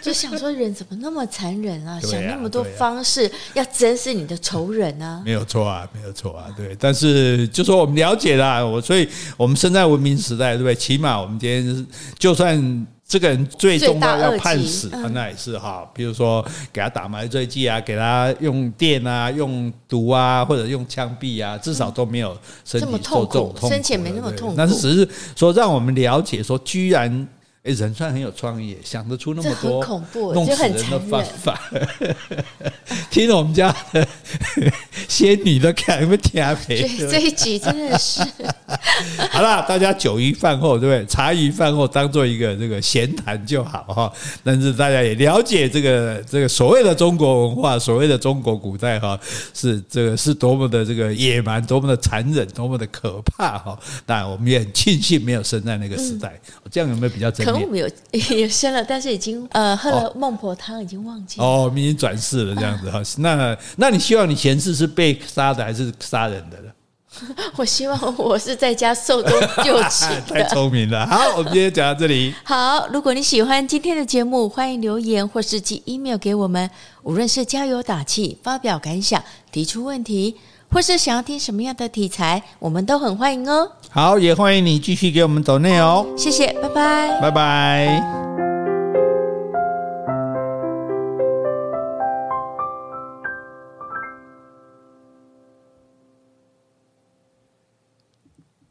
就想说人怎么那么残忍啊？想那么多方式要整死你的仇人啊？没有错啊，没有错啊，对。但是就说我们了解了，我所以我们生在文明时代，对不对？起码我们今天就算。这个人最重要要判死，那也是哈。比如说给他打麻醉剂啊，给他用电啊，用毒啊，或者用枪毙啊，至少都没有身体受这种痛苦，生前没那么痛苦。但是只是说让我们了解说，居然。人算很有创意，想得出那么多恐怖弄死人的方法。*laughs* 听我们家的 *laughs* 仙女都看有没有听对，这一集真的是 *laughs* 好了，大家酒余饭后对不对？茶余饭后当做一个这个闲谈就好哈。但是大家也了解这个这个所谓的中国文化，所谓的中国古代哈，是这个是多么的这个野蛮，多么的残忍，多么的可怕哈。当然，我们也很庆幸没有生在那个时代。这样有没有比较真？我们有 *laughs* 也生了，但是已经呃喝了孟婆汤，已经忘记了哦，已经转世了这样子哈。那那你希望你前世是被杀的还是杀人的呢？*laughs* 我希望我是在家寿终就寝。*laughs* 太聪明了。好，我们今天讲到这里。好，如果你喜欢今天的节目，欢迎留言或是寄 email 给我们。无论是加油打气、发表感想、提出问题，或是想要听什么样的题材，我们都很欢迎哦。好，也欢迎你继续给我们走内哦。谢谢，拜拜，拜拜。